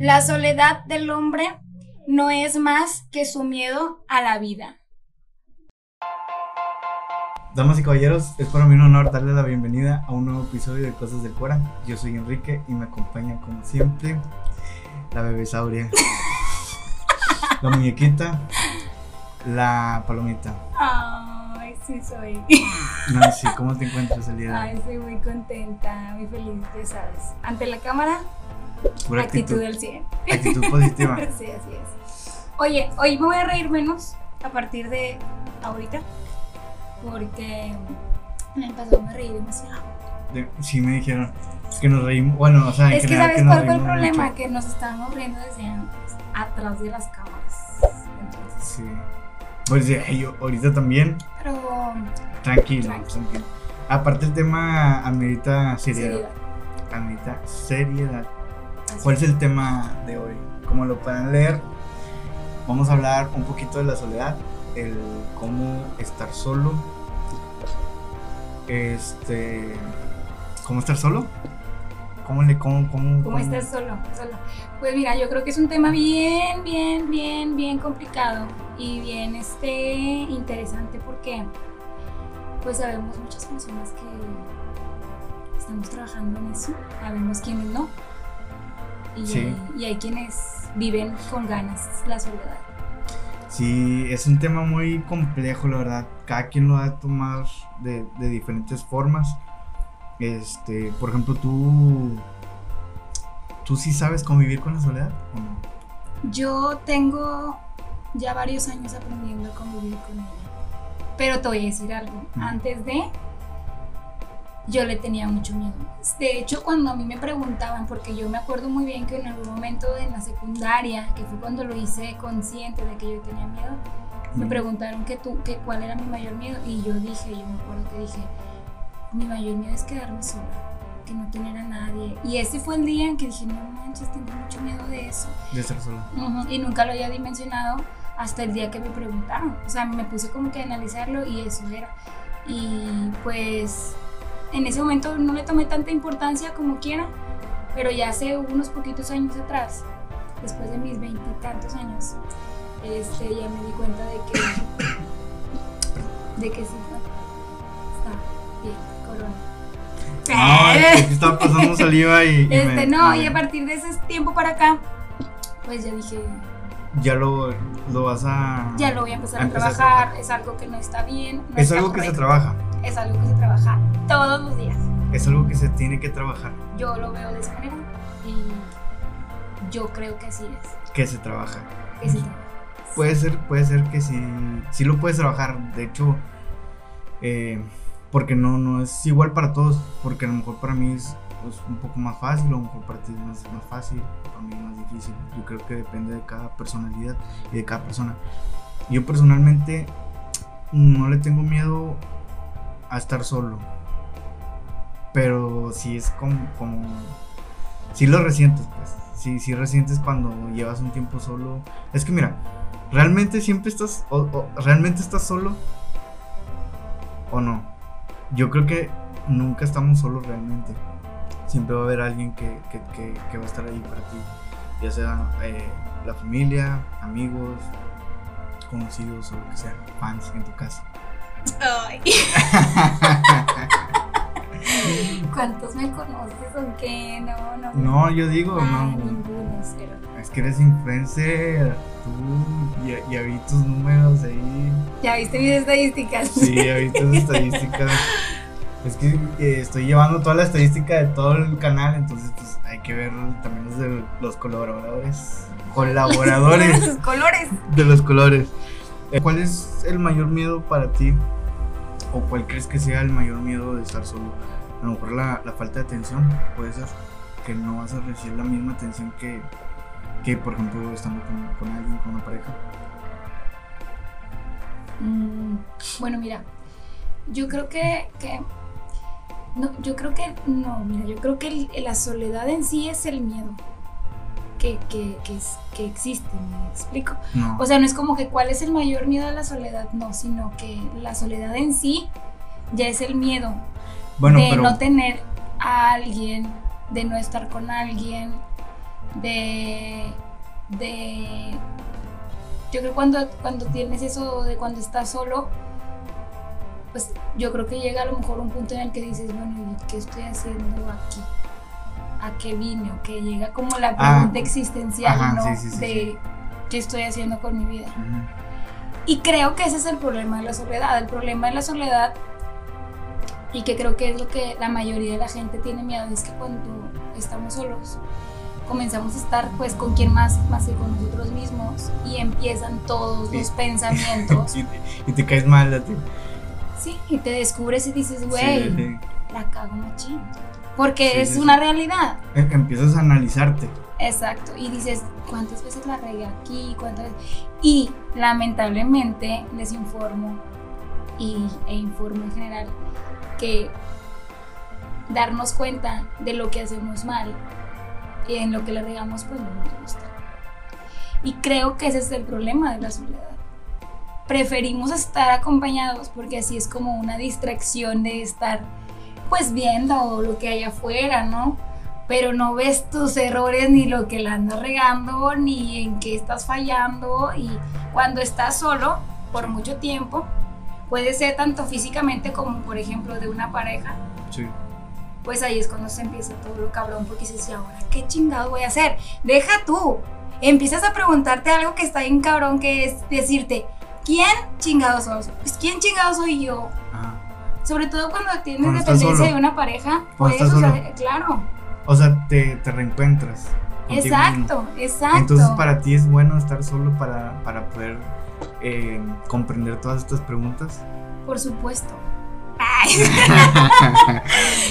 La soledad del hombre no es más que su miedo a la vida. Damas y caballeros, es para mí un honor darles la bienvenida a un nuevo episodio de Cosas del Cora. Yo soy Enrique y me acompaña como siempre la bebesauria, la muñequita, la palomita. Sí soy. Nancy, ¿cómo te encuentras el día de hoy? Ay, estoy muy contenta, muy feliz, ya sabes. Ante la cámara, Pura actitud actitud, del 100. actitud positiva. Sí, así es. Oye, hoy me voy a reír menos a partir de ahorita, porque en el pasado me reí demasiado. De- Sí, me dijeron que nos reímos. Bueno, o sea, Es que ¿sabes nos cuál fue el problema? mucho. Que nos estábamos riendo desde antes, atrás de las cámaras. Entonces, Sí. Pues yo ahorita también, pero tranquilo, Tranqui. tranquilo. Aparte el tema amerita seriedad. seriedad. Amerita seriedad. Así ¿Cuál es el tema de hoy? Como lo pueden leer, vamos a hablar un poquito de la soledad, el cómo estar solo, este, cómo estar solo, cómo le, cómo, cómo, ¿Cómo estás solo? solo? Pues mira, yo creo que es un tema bien, bien, bien, bien complicado y bien este, interesante porque pues sabemos muchas personas que estamos trabajando en eso, sabemos quienes no. Y, Sí. y hay quienes viven con ganas la soledad. Sí, es un tema muy complejo, la verdad. Cada quien lo va a tomar de, de diferentes formas. Este, por ejemplo, tú, tú sí sabes convivir con la soledad o no? Yo tengo ya varios años aprendiendo a convivir con ella. Pero te voy a decir algo. Mm. Antes de, yo le tenía mucho miedo. De hecho, cuando a mí me preguntaban, porque yo me acuerdo muy bien que en algún momento en la secundaria, que fue cuando lo hice consciente de que yo tenía miedo, me preguntaron que tú, que cuál era mi mayor miedo. Y yo dije, yo me acuerdo que dije, mi mayor miedo es quedarme sola, que no tener a nadie. Y ese fue el día en que dije, no manches, tengo mucho miedo de eso. De estar sola. Y nunca lo había dimensionado hasta el día que me preguntaron. O sea, me puse como que a analizarlo y eso era. Y pues en ese momento no le tomé tanta importancia como quiera, pero ya hace unos poquitos años atrás, después de mis veintitantos años, este, ya me di cuenta de que, de que sí. No, es que estaba pasando saliva y, y me- Este, no, me- y a partir de ese tiempo para acá, pues ya dije, ya lo, lo vas a... ya lo voy a empezar a, empezar a trabajar, es algo que no está bien. no Es está algo que se trabaja, Es algo que se trabaja todos los días. es algo que se tiene que trabajar, Yo lo veo de esa manera y yo creo que así es. que se trabaja. que se trabaja. Puede ser, puede ser que sí, sí lo puedes trabajar. De hecho, eh, porque no, no es igual para todos. Porque a lo mejor para mí es pues, un poco más fácil, a lo mejor para ti es más, fácil, para mí es más difícil. Yo creo que depende de cada personalidad y de cada persona. Yo personalmente no le tengo miedo a estar solo. Pero sí es como, como sí lo resientes, pues. Sí, sí resientes cuando llevas un tiempo solo. Es que mira, ¿realmente siempre estás, realmente estás solo? ¿O no? Yo creo que nunca estamos solos realmente. Siempre va a haber alguien que, que- que- que va a estar ahí para ti. Ya sea eh, la familia, amigos, conocidos o lo que sea, fans en tu caso. ¿Cuántos me conoces o qué? No, no. No, yo digo, Ay, no. ninguno, cero. Es que eres influencer. Tú ya, ya vi tus números ahí. Ya viste mis estadísticas. Sí, ya vi tus estadísticas. Es que eh, estoy llevando toda la estadística de todo el canal, entonces pues hay que ver también los de los colaboradores. Colaboradores Sus colores. de los colores. Eh, ¿Cuál es el mayor miedo para ti? ¿O cuál crees que sea el mayor miedo de estar solo? A lo mejor la, la falta de atención, puede ser. Que no vas a recibir la misma atención que, que por ejemplo, estando con, con alguien, con una pareja. Mm, bueno, mira, yo creo que, que- no, yo creo que no, mira, yo creo que el- la soledad en sí es el miedo que, que, que, es- que existe, ¿me explico? No. O sea, no es como que cuál es el mayor miedo a la soledad, no, sino que la soledad en sí ya es el miedo bueno, de pero. no tener a alguien, de no estar con alguien, de, de yo creo cuando, cuando tienes eso de cuando estás solo, pues yo creo que llega a lo mejor un punto en el que dices, bueno, ¿y qué estoy haciendo aquí? ¿A qué vine? O que llega como la Ah, pregunta existencial, ajá, ¿no? sí, sí, sí, de qué estoy haciendo con mi vida. Y creo que ese es el problema de la soledad. El problema de la soledad, y que creo que es lo que la mayoría de la gente tiene miedo, es que cuando estamos solos, comenzamos a estar pues con quien más, más que con nosotros mismos, y empiezan todos Sí. los pensamientos. y, te- y te caes mal a ti. sí, y te descubres y dices, güey, sí. la cago machín. Porque Sí, es una realidad. Em- Empiezas a analizarte. Exacto. Y dices, ¿cuántas veces la regué aquí? ¿Cuántas veces? Y lamentablemente les informo y, e informo en general que darnos cuenta de lo que hacemos mal y en lo que le regamos pues no nos gusta. Y creo que ese es el problema de la soledad. Preferimos estar acompañados porque así es como una distracción de estar pues viendo lo que hay afuera, ¿no? Pero no ves tus errores ni lo que la andas regando ni en qué estás fallando y cuando estás solo por mucho tiempo puede ser tanto físicamente como por ejemplo de una pareja Sí. pues ahí es cuando se empieza todo lo cabrón, porque dices, ¿y ahora qué chingado voy a hacer? Deja tú. Empiezas a preguntarte algo que está bien cabrón, que es decirte, ¿quién chingado soy? Pues, ¿Quién chingado soy yo? Ajá. Sobre todo cuando tienes Cuando dependencia de una pareja, estás o sea, claro. O sea, te, te reencuentras. mismo. Exacto, exacto. Entonces para ti es bueno estar solo para, para poder eh, comprender todas estas preguntas. Por supuesto. Ay.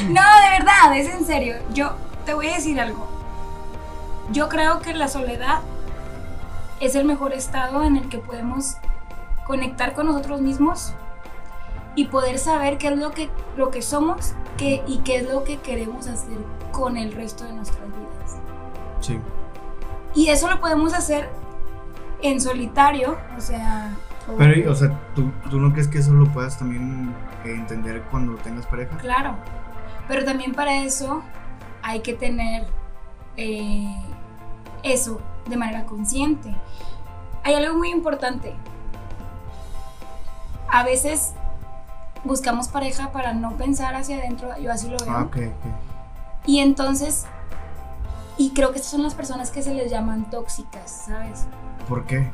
no, de verdad, es en serio. Yo te voy a decir algo. Yo creo que la soledad es el mejor estado en el que podemos conectar con nosotros mismos y poder saber qué es lo que, lo que somos qué, y qué es lo que queremos hacer con el resto de nuestras vidas. Sí. Y eso lo podemos hacer en solitario, o sea... o- Pero, o sea, ¿tú, tú no crees que eso lo puedas también eh, entender cuando tengas pareja? Claro, pero también para eso hay que tener eh, eso de manera consciente. Hay algo muy importante. A veces buscamos pareja para no pensar hacia adentro, yo así lo veo. Ah, ok, ok. Y entonces, y creo que estas son las personas que se les llaman tóxicas, ¿sabes? ¿Por qué?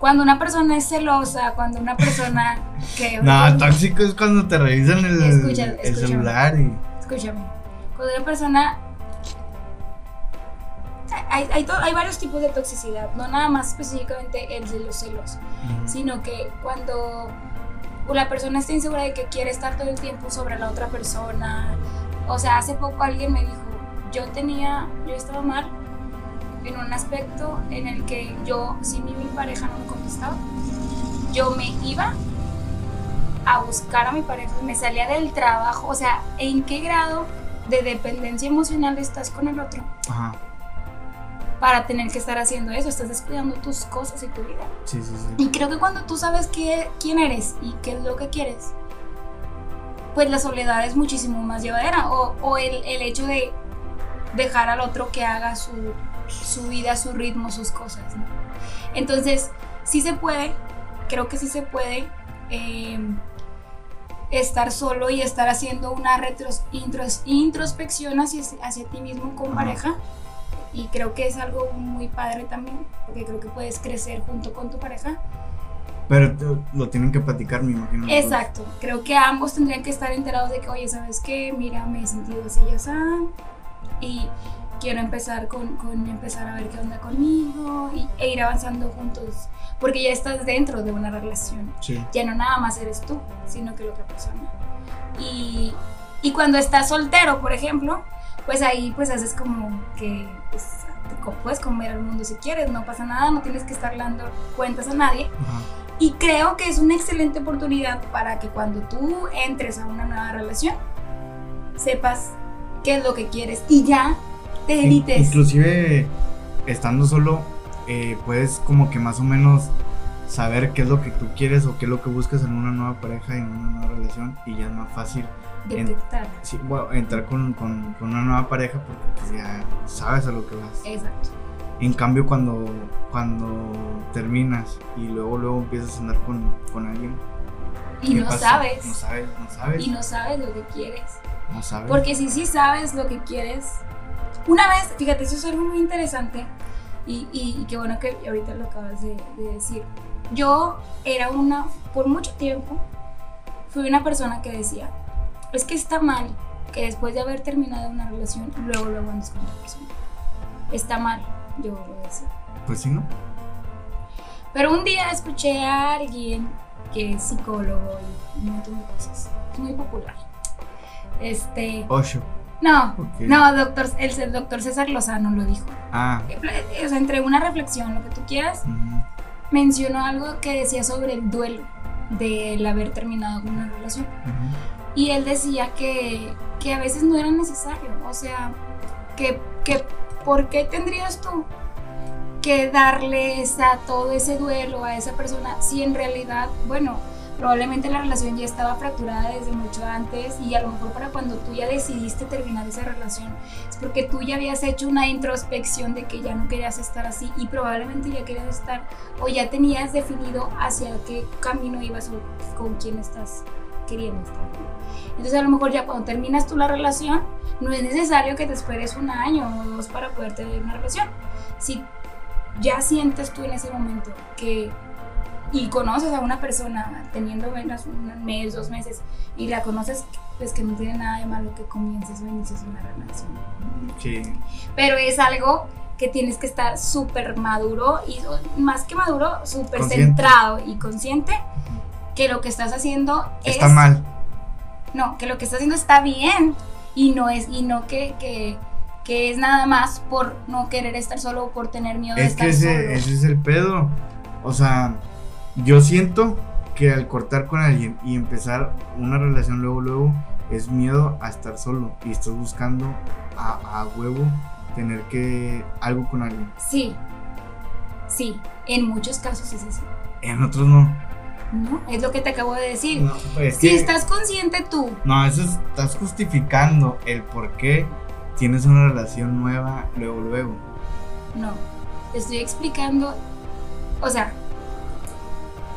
Cuando una persona es celosa, cuando una persona que... No, tóxico es cuando te revisan el, Escucha, el escúchame. celular y... Escúchame, cuando una persona... Hay, hay, hay varios tipos de toxicidad, no nada más específicamente el de los celos, sino que cuando la persona está insegura de que quiere estar todo el tiempo sobre la otra persona, o sea, hace poco alguien me dijo, yo tenía, yo estaba mal en un aspecto en el que yo, si mi, mi pareja no me contestaba, yo me iba a buscar a mi pareja, me salía del trabajo, o sea, ¿en qué grado de dependencia emocional estás con el otro Ajá, para tener que estar haciendo eso? Estás descuidando tus cosas y tu vida. sí, sí, sí. Y creo que cuando tú sabes qué, quién eres y qué es lo que quieres, pues la soledad es muchísimo más llevadera. O, o el, el hecho de dejar al otro que haga su, su vida, su ritmo, sus cosas. ¿no? Entonces, sí se puede, creo que sí se puede eh, estar solo y estar haciendo una retros- intros- introspección hacia, hacia ti mismo con pareja. Y creo que es algo muy padre también, porque creo que puedes crecer junto con tu pareja. Pero te- lo tienen que platicar, me imagino. Exacto, creo que ambos tendrían que estar enterados de que, oye, ¿sabes qué? Mira, me he sentido así y así, y quiero empezar con, con empezar a ver qué onda conmigo y, e ir avanzando juntos, porque ya estás dentro de una relación. Sí. Ya no nada más eres tú, sino que la otra persona. Y, y cuando estás soltero, por ejemplo, pues ahí pues haces como que pues, puedes comer al mundo si quieres, no pasa nada, no tienes que estar dando cuentas a nadie. Ajá. Y creo que es una excelente oportunidad para que cuando tú entres a una nueva relación, sepas qué es lo que quieres y ya te In- evites. Inclusive, estando solo, eh, puedes como que más o menos saber qué es lo que tú quieres o qué es lo que buscas en una nueva pareja, en una nueva relación, y ya es más fácil Detectar. sí, bueno, entrar con, con- con una nueva pareja porque pues ya sabes a lo que vas. Exacto. En cambio, cuando, cuando terminas y luego luego empiezas a andar con, con alguien. Y ¿qué no pasa? sabes. No sabes, no sabes. Y no sabes lo que quieres. no sabes. Porque si sí sabes lo que quieres. Una vez, fíjate, eso es algo muy interesante. Y, y, y qué bueno que ahorita lo acabas de, de decir. Yo era una, por mucho tiempo, fui una persona que decía, es que está mal que después de haber terminado una relación, luego luego andes con otra persona. Está mal, yo lo decía. Pues sí, ¿no? Pero un día escuché a alguien que es psicólogo y un montón de cosas. Es muy popular. Este. Ocho. No, no, doctor, el, el doctor César Lozano lo dijo. Ah. O sea, entre una reflexión, lo que tú quieras, mencionó algo que decía sobre el duelo del haber terminado con una relación. Y él decía que, que a veces no era necesario. O sea, que, que ¿por qué tendrías tú que darle esa, todo ese duelo a esa persona si en realidad, bueno, probablemente la relación ya estaba fracturada desde mucho antes y a lo mejor para cuando tú ya decidiste terminar esa relación es porque tú ya habías hecho una introspección de que ya no querías estar así y probablemente ya querías estar o ya tenías definido hacia qué camino ibas o con quién estás queriendo estar. Entonces a lo mejor ya cuando terminas tú la relación, no es necesario que te esperes un año o dos para poder tener una relación. Si ya sientes tú en ese momento que y conoces a una persona teniendo apenas un mes, dos meses y la conoces, pues que no tiene nada de malo que comiences o inicies una relación. Sí. Pero es algo que tienes que estar súper maduro y más que maduro, súper centrado y consciente que lo que estás haciendo Está es mal. no, que lo que está haciendo está bien y no es y no que, que, que es nada más por no querer estar solo o por tener miedo de Es estar que solo. ese, ese es el pedo. O sea, yo siento que al cortar con alguien y empezar una relación luego, luego, es miedo a estar solo y estás buscando a, a huevo tener que algo con alguien. Sí, sí, en muchos casos es así. En otros no. ¿No? Es lo que te acabo de decir. No, pues, si que- estás consciente tú, no, eso es- estás justificando el por qué tienes una relación nueva luego, luego. no. Te estoy explicando. O sea,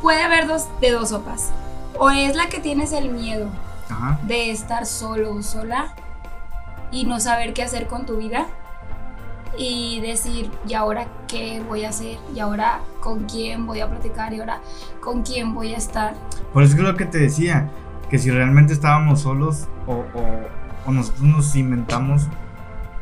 puede haber dos de dos sopas. O es la que tienes el miedo Ajá. de estar solo o sola y no saber qué hacer con tu vida y decir, ¿y ahora qué voy a hacer? ¿Y ahora con quién voy a platicar? ¿Y ahora con quién voy a estar? Por eso es lo que te decía, que si realmente estábamos solos o, o- o nosotros nos inventamos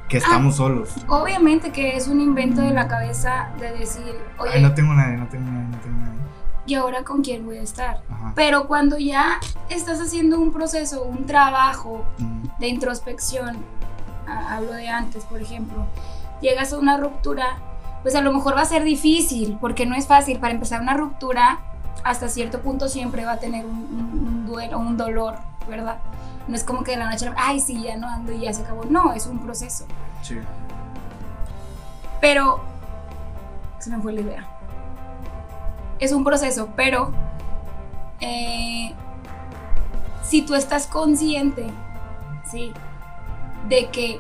que estamos solos. Obviamente que es un invento de la cabeza de decir, oye, Ay, no tengo nadie, no tengo nadie, no tengo nadie. ¿Y ahora con quién voy a estar? Ajá. Pero cuando ya estás haciendo un proceso, un trabajo Mm, de introspección, a- hablo de antes, por ejemplo, llegas a una ruptura, pues a lo mejor va a ser difícil, porque no es fácil. Para empezar una ruptura, hasta cierto punto siempre va a tener un, un- un duelo, un dolor, ¿verdad? No es como que de la noche, ay, sí, ya no ando y ya se acabó. No, es un proceso. Sí. Pero, se me fue la idea. Es un proceso, pero eh, si tú estás consciente, sí, de que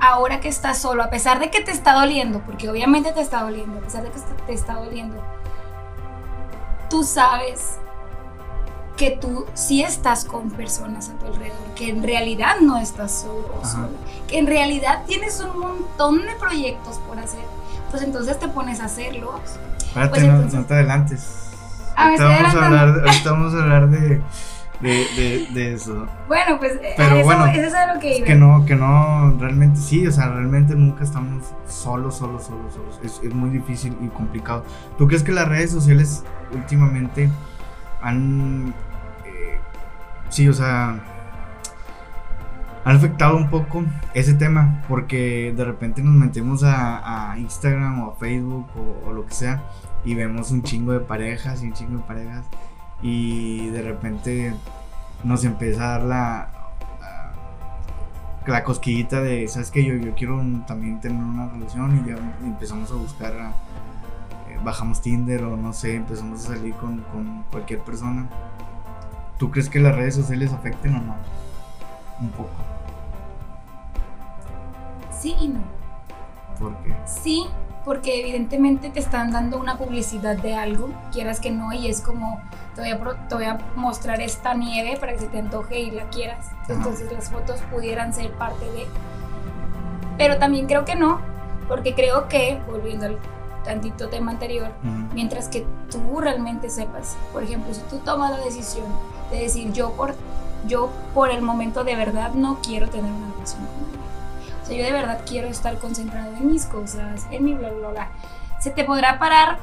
ahora que estás solo, a pesar de que te está doliendo, porque obviamente te está doliendo, a pesar de que te está doliendo, tú sabes que tú sí estás con personas a tu alrededor, que en realidad no estás solo o Ajá. sola, que en realidad tienes un montón de proyectos por hacer, pues entonces te pones a hacerlos. Espérate, Pues no, entonces- no te adelantes. Ah, ahorita, vamos a hablar, ahorita vamos a hablar de, de, de, de eso. Bueno, pues eh, Pero eso, bueno, eso es a lo que iba. que no, que no, realmente sí, o sea, realmente nunca estamos solos, solos, solos, solos. Es, es muy difícil y complicado. ¿Tú crees que las redes sociales últimamente han, eh, sí, o sea, han afectado un poco ese tema? Porque de repente nos metemos a, Instagram o a Facebook o, lo que sea y vemos un chingo de parejas y un chingo de parejas y de repente nos empieza a dar la, la cosquillita de, ¿sabes qué? Yo, yo quiero también tener una relación y ya empezamos a buscar, eh, bajamos Tinder o no sé, empezamos a salir con, con cualquier persona. ¿Tú crees que las redes sociales afecten o no? Un poco. Sí y no. ¿Por qué? Sí, porque evidentemente te están dando una publicidad de algo, quieras que no, y es como, te voy a, pro- te voy a mostrar esta nieve para que se te antoje y la quieras. Ajá. Entonces las fotos pudieran ser parte de... Pero también creo que no, porque creo que, volviendo al tantito tema anterior, mientras que tú realmente sepas, por ejemplo, si tú tomas la decisión de decir yo por, yo por el momento de verdad no quiero tener una relación con alguien. O sea, yo de verdad quiero estar concentrado en mis cosas, en mi bla bla bla. Se te podrá parar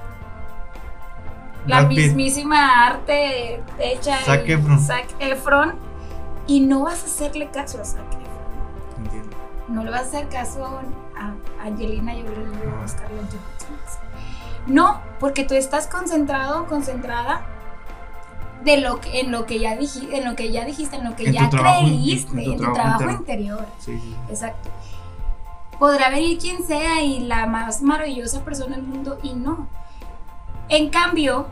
la Brad Pitt. mismísima arte hecha Zac en Efron. Zac Efron y no vas a hacerle caso a Zac Efron. Entiendo. No le vas a hacer caso a Angelina Jolie o a Scarlett Johansson. No, porque tú estás concentrado, concentrada de lo que, en lo que ya dijiste, en lo que ya dijiste, en lo que En ya en- creíste, en tu en tu trabajo trabajo interior. Sí, sí. Exacto. Podrá venir quien sea y la más maravillosa persona del mundo y no. En cambio,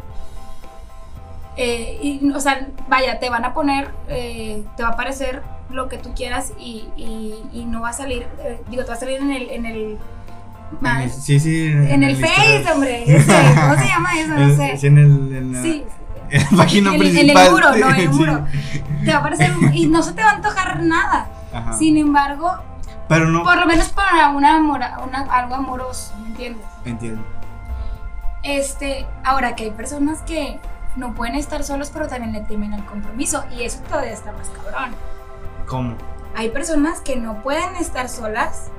eh, y, o sea, vaya, te van a poner, eh, te va a aparecer lo que tú quieras y, y- y no va a salir, eh, digo, te va a salir en el, en el, el- sí, sí. en el Face, hombre, ese, ¿cómo se llama eso? No sé. En el. En la, Sí, en la página en, el- en principal. el muro, no, en el Sí. muro. Te va a aparecer y no se te va a antojar nada. Ajá. Sin embargo, Pero no. por lo menos para una, amora- una algo amoroso, ¿me entiendes? Entiendo. Este, ahora que hay personas que no pueden estar solos, pero también le temen al compromiso, y eso todavía está más cabrón. ¿Cómo? Hay personas que no pueden estar solas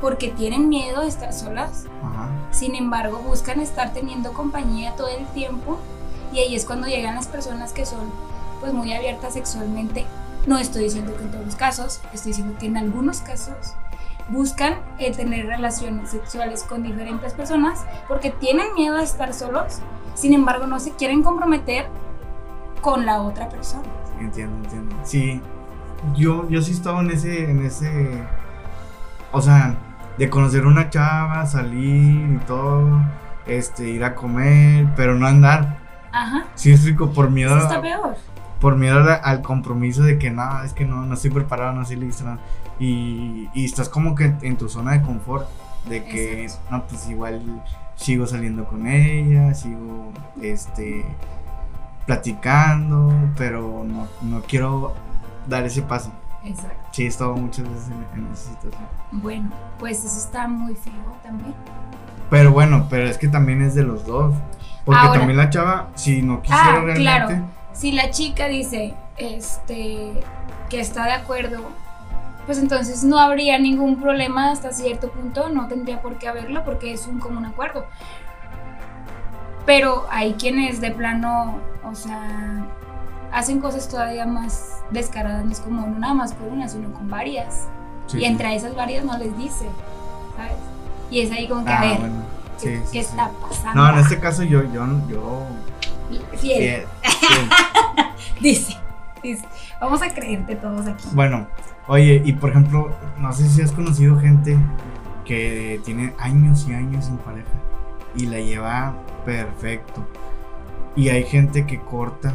porque tienen miedo de estar solas, Ajá. sin embargo buscan estar teniendo compañía todo el tiempo, y ahí es cuando llegan las personas que son pues muy abiertas sexualmente. No estoy diciendo que en todos los casos, estoy diciendo que en algunos casos buscan eh, tener relaciones sexuales con diferentes personas porque tienen miedo a estar solos, sin embargo no se quieren comprometer con la otra persona. Entiendo, entiendo. Sí. Yo, yo sí estaba en ese, en ese. O sea, de conocer una chava, salir y todo. Este, ir a comer, pero no andar. Ajá. Sí, explico, por miedo. Eso está peor. por miedo al compromiso de que no, es que no, no estoy preparado, no estoy listo. no. Y, y estás como que en tu zona de confort, de que, Exacto. no, pues igual sigo saliendo con ella, sigo, este, platicando, pero no, no quiero dar ese paso. Exacto. Sí, he estado muchas veces en, en esa situación. Bueno, pues eso está muy feo también. Pero bueno, pero es que también es de los dos. Porque Ahora. también la chava, si no quisiera Ah, realmente, claro. Si la chica dice este que está de acuerdo, pues entonces no habría ningún problema hasta cierto punto, no tendría por qué haberlo porque es un común acuerdo. Pero hay quienes de plano, o sea, hacen cosas todavía más descaradas, no es como no nada más por una, sino con varias. sí, y sí. entre esas varias no les dice, ¿sabes? Y es ahí como que, Ah, a ver, bueno. Sí, ¿qué, sí, qué sí. está pasando? No, en este caso yo, yo, yo Fiel. Dice, dice, vamos a creerte todos aquí. Bueno, oye, y por ejemplo, no sé si has conocido gente que tiene años y años sin pareja y la lleva perfecto. Y hay gente que corta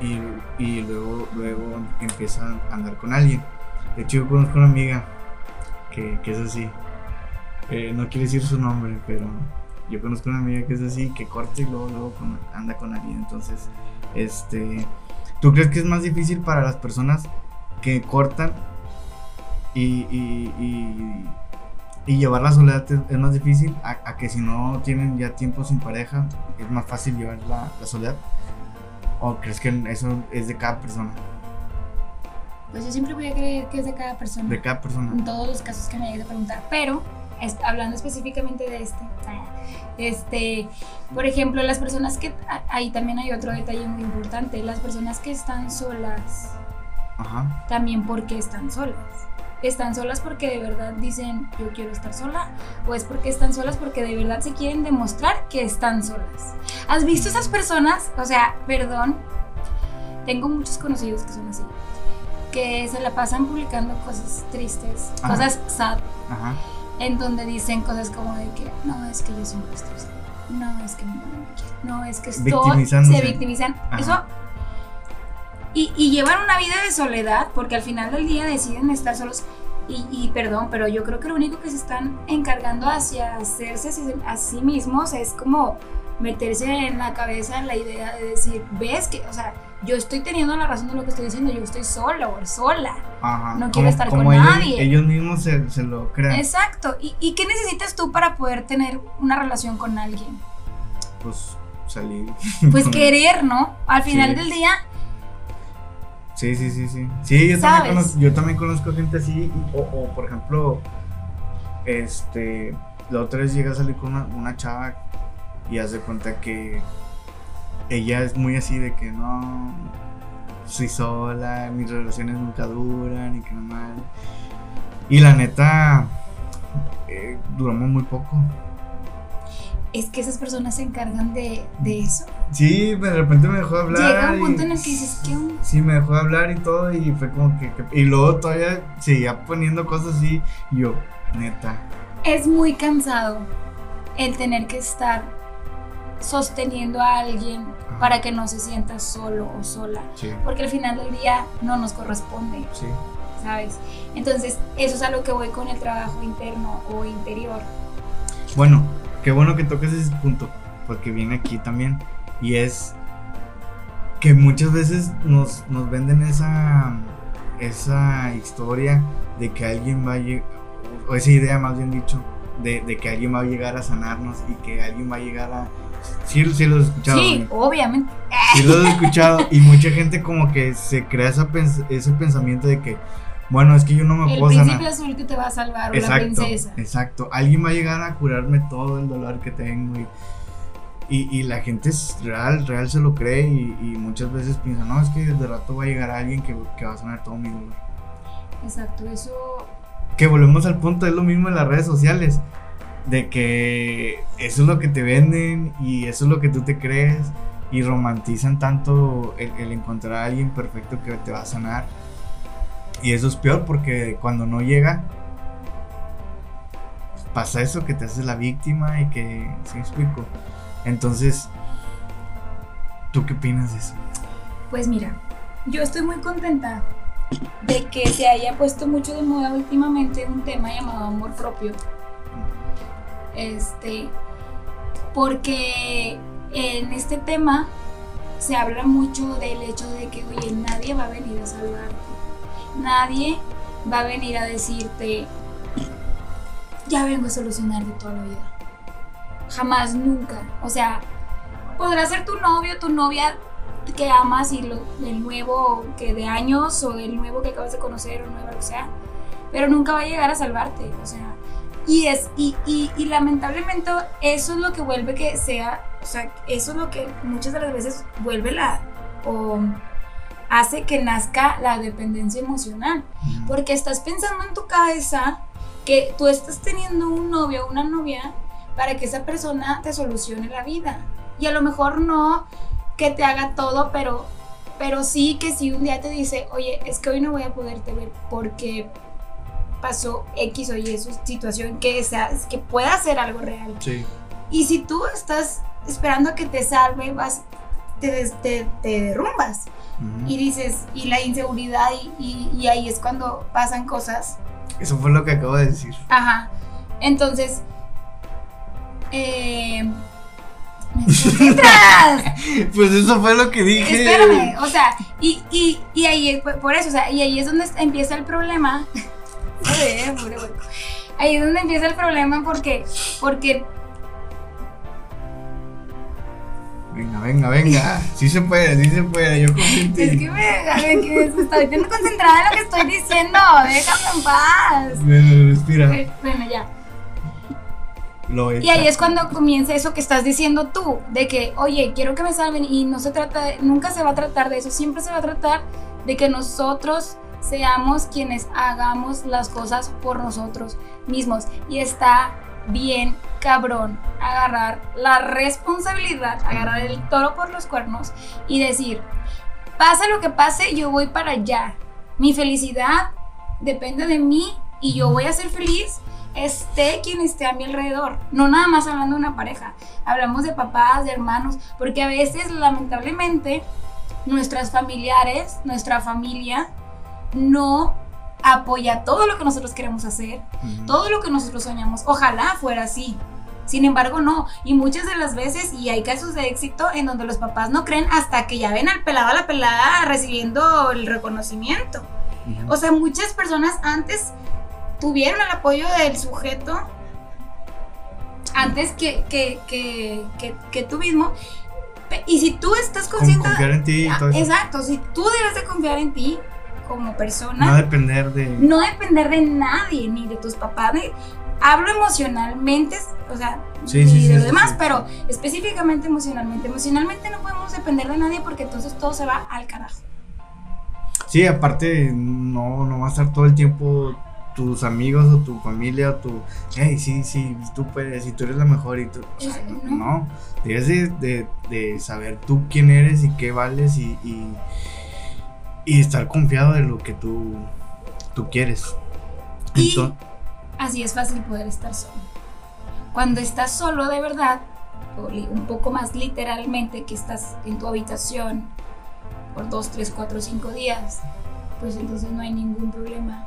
y, y luego, luego empieza a andar con alguien. De hecho, yo conozco una amiga que, que es así. Eh, no quiere decir su nombre, pero yo conozco una amiga que es así, que corta y luego, luego con- anda con alguien. Entonces, este, ¿tú crees que es más difícil para las personas que cortan y, y, y- y llevar la soledad es, más difícil a, a que si no tienen ya tiempo sin pareja es más fácil llevar la, la soledad? ¿O crees que eso es de cada persona? Pues yo siempre voy a creer que es de cada persona. De cada persona. En todos los casos que me llegues a preguntar. Pero, es- hablando específicamente de este, este, por ejemplo, las personas que, ahí también hay otro detalle muy importante, las personas que están solas, Ajá. también porque están solas. ¿Están solas porque de verdad dicen yo quiero estar sola? ¿O es porque están solas porque de verdad se quieren demostrar que están solas? ¿Has visto esas personas? O sea, perdón, tengo muchos conocidos que son así, que se la pasan publicando cosas tristes, Ajá. cosas sad, Ajá. En donde dicen cosas como de que no, es que yo estoy sola, no, es que mi mamá me quiere, no, es que estoy... Se victimizan. Ajá. Eso y, y llevan una vida de soledad porque al final del día deciden estar solos. Y, y perdón, pero yo creo que lo único que se están encargando hacia hacerse a sí mismos es como meterse en la cabeza la idea de decir, ves que, o sea, yo estoy teniendo la razón de lo que estoy diciendo, yo estoy sola o sola. Ajá. No quiero estar con ellos, nadie. Ellos mismos se, se lo crean. Exacto. ¿Y, ¿Y qué necesitas tú para poder tener una relación con alguien? Pues salir. Pues querer, ¿no? Al final Sí. del día, Sí, sí, sí, sí. Sí, yo también, conozco, yo también conozco gente así. o, o, por ejemplo, este. La otra vez llega a salir con una, una chava y hace cuenta que ella es muy así de que no. Soy sola, mis relaciones nunca duran y que no mal. Y la neta. eh, duramos muy poco. es que esas personas se encargan de, de eso. Sí, de repente me dejó hablar. Llega un punto y- en el que dices, ¿qué onda? Sí, me dejó de hablar y todo y fue como que, que- Y luego todavía seguía poniendo cosas así y yo, neta. Es muy cansado el tener que estar sosteniendo a alguien Ajá. para que no se sienta solo o sola. Sí, Porque al final del día no nos corresponde, sí. ¿sabes? Entonces, eso es a lo que voy con el trabajo interno o interior. Bueno, qué bueno que toques ese punto, porque viene aquí también. Y es que muchas veces nos, nos venden esa, esa historia de que alguien va a llegar, o esa idea más bien dicho, de, de que alguien va a llegar a sanarnos y que alguien va a llegar a... Sí, sí lo he escuchado. Sí, obviamente. Sí lo he escuchado y mucha gente como que se crea esa pens- ese pensamiento de que, bueno, es que yo no me El puedo príncipe sanar. azul que te va a salvar o la Exacto, princesa. exacto. Alguien va a llegar a curarme todo el dolor que tengo y, y, y la gente es real, real se lo cree y, y muchas veces piensa, no, es que de rato va a llegar alguien que, que va a sanar todo mi dolor. Exacto, eso Que volvemos al punto, es lo mismo en las redes sociales, de que eso es lo que te venden y eso es lo que tú te crees y romantizan tanto el, encontrar a alguien perfecto que te va a sanar. Y eso es peor porque cuando no llega, pasa eso, que te haces la víctima y que, ¿sí me explico? Entonces, ¿tú qué opinas de eso? Pues mira, yo estoy muy contenta de que se haya puesto mucho de moda últimamente un tema llamado amor propio. Este, porque en este tema se habla mucho del hecho de que, oye, nadie va a venir a salvarte. Nadie va a venir a decirte, ya vengo a solucionarte toda la vida. Jamás, nunca. O sea, podrá ser tu novio, tu novia que amas y lo, del nuevo que de años o del nuevo que acabas de conocer o nuevo lo que sea, pero nunca va a llegar a salvarte, o sea, y es y, y, y lamentablemente eso es lo que vuelve que sea, o sea, eso es lo que muchas de las veces vuelve la o hace que nazca la dependencia emocional, porque estás pensando en tu cabeza que tú estás teniendo un novio o una novia para que esa persona te solucione la vida. Y a lo mejor no que te haga todo, pero, pero sí que si un día te dice, oye, es que hoy no voy a poderte ver porque pasó X o Y su situación que, sea, que pueda ser algo real. Sí. Y si tú estás esperando a que te salve, vas, te, te, te derrumbas Ujú. y dices, y la inseguridad, y, y- y ahí es cuando pasan cosas. Eso fue lo que acabo de decir. Ajá. Entonces, eh. Pues eso fue lo que dije. Espérame, o sea, y, y, y ahí, es- por eso, o sea, y ahí es donde empieza el problema. Joder, pobre hueco. Ahí es donde empieza el problema porque, porque Venga, venga, venga. Sí se puede, sí se puede. Yo confío es que me, que estoy bien concentrada en lo que estoy diciendo, déjame en paz. Bueno, respira. Bueno, ya. Lo Y ahí es cuando comienza eso que estás diciendo tú, de que, oye, quiero que me salven y no se trata, de- nunca se va a tratar de eso, siempre se va a tratar de que nosotros seamos quienes hagamos las cosas por nosotros mismos. Y está bien cabrón agarrar la responsabilidad, agarrar el toro por los cuernos y decir, pase lo que pase, yo voy para allá. Mi felicidad depende de mí y yo voy a ser feliz esté quien esté a mi alrededor. No nada más hablando de una pareja, hablamos de papás, de hermanos, porque a veces lamentablemente nuestras familiares, nuestra familia, no apoya todo lo que nosotros queremos hacer, todo lo que nosotros soñamos. Ojalá fuera así. Sin embargo, no. Y muchas de las veces, y hay casos de éxito en donde los papás no creen hasta que ya ven al pelado a la pelada recibiendo el reconocimiento. O sea, muchas personas antes tuvieron el apoyo del sujeto antes que, que, que, que, que tú mismo. Y si tú estás Con- consciente... confiar en ti Ah. Exacto, si tú debes de confiar en ti como persona, No depender de. no depender de nadie, ni de tus papás, ni- hablo emocionalmente, o sea, Sí, y sí, de sí, lo demás, pero específicamente emocionalmente. Emocionalmente no podemos depender de nadie porque entonces todo se va al carajo. Sí, aparte, no, no va a estar todo el tiempo tus amigos o tu familia o tu. Hey, sí, sí, tú puedes y tú eres la mejor y tú. o sea, no. no. Debes de, de- de saber tú quién eres y qué vales y. y, y estar confiado de lo que tú, tú quieres. Y- Enton- Así es fácil poder estar solo. Cuando estás solo de verdad, un poco más literalmente, que estás en tu habitación por dos, tres, cuatro, cinco días, pues entonces no hay ningún problema.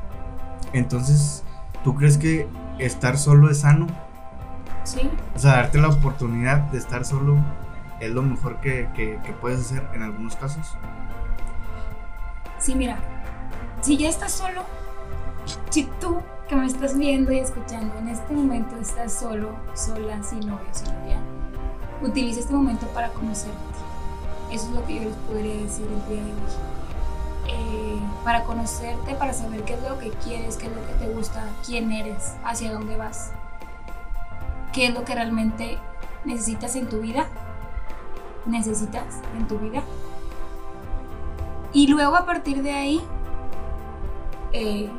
entonces, ¿tú crees que estar solo es sano? ¿Sí? O sea, darte la oportunidad de estar solo es lo mejor que, que- que puedes hacer en algunos casos. Sí, mira, si ya estás solo, si tú que me estás viendo y escuchando en este momento estás solo, sola, sin novio, sin novia, utiliza este momento para conocerte. Eso es lo que yo les podría decir el día de hoy. Eh, para conocerte, para saber qué es lo que quieres, qué es lo que te gusta, quién eres, hacia dónde vas, qué es lo que realmente necesitas en tu vida, necesitas en tu vida. Y luego a partir de ahí, eh,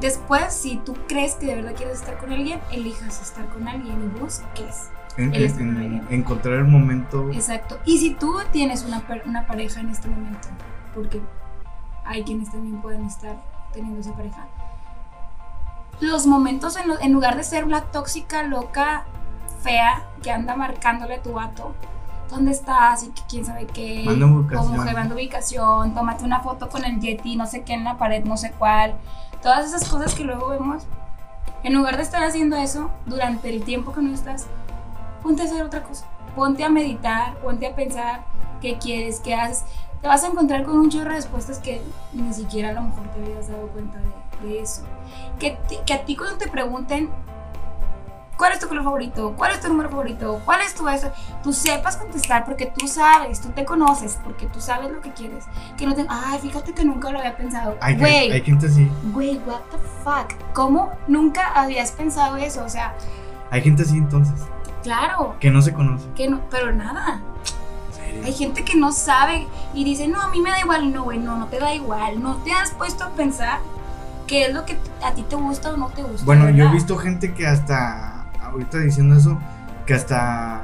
después, si tú crees que de verdad quieres estar con alguien, elijas estar con alguien y busques. En- Él en- en- encontrar el momento. Exacto. Y si tú tienes una, una pareja en este momento, porque hay quienes también pueden estar teniendo esa pareja, los momentos en, lo- en lugar de ser la tóxica, loca, fea, que anda marcándole a tu vato, ¿dónde estás? Y que quién sabe qué. Manda ubicación. Como que manda ubicación, tómate una foto con el Yeti, no sé qué en la pared, no sé cuál. Todas esas cosas que luego vemos. En lugar de estar haciendo eso durante el tiempo que no estás, ponte a hacer otra cosa. Ponte a meditar, ponte a pensar qué quieres, qué haces. Te vas a encontrar con un chorro de respuestas que ni siquiera a lo mejor te habías dado cuenta de, de eso. Que, que a ti cuando te pregunten cuál es tu color favorito, cuál es tu número favorito, cuál es tu eso, tú sepas contestar porque tú sabes, tú te conoces, porque tú sabes lo que quieres. Que no te, ay, fíjate que nunca lo había pensado. Güey, hay gente así. güey, what the fuck. ¿Cómo nunca habías pensado eso? O sea, Hay gente así entonces. claro, Que no se conoce. que no, pero nada. Hay gente que no sabe y dice, no, a mí me da igual. No, güey, no, no te da igual. No te has puesto a pensar qué es lo que a ti te gusta o no te gusta. Bueno, yo he visto gente que hasta, ahorita diciendo eso, que hasta,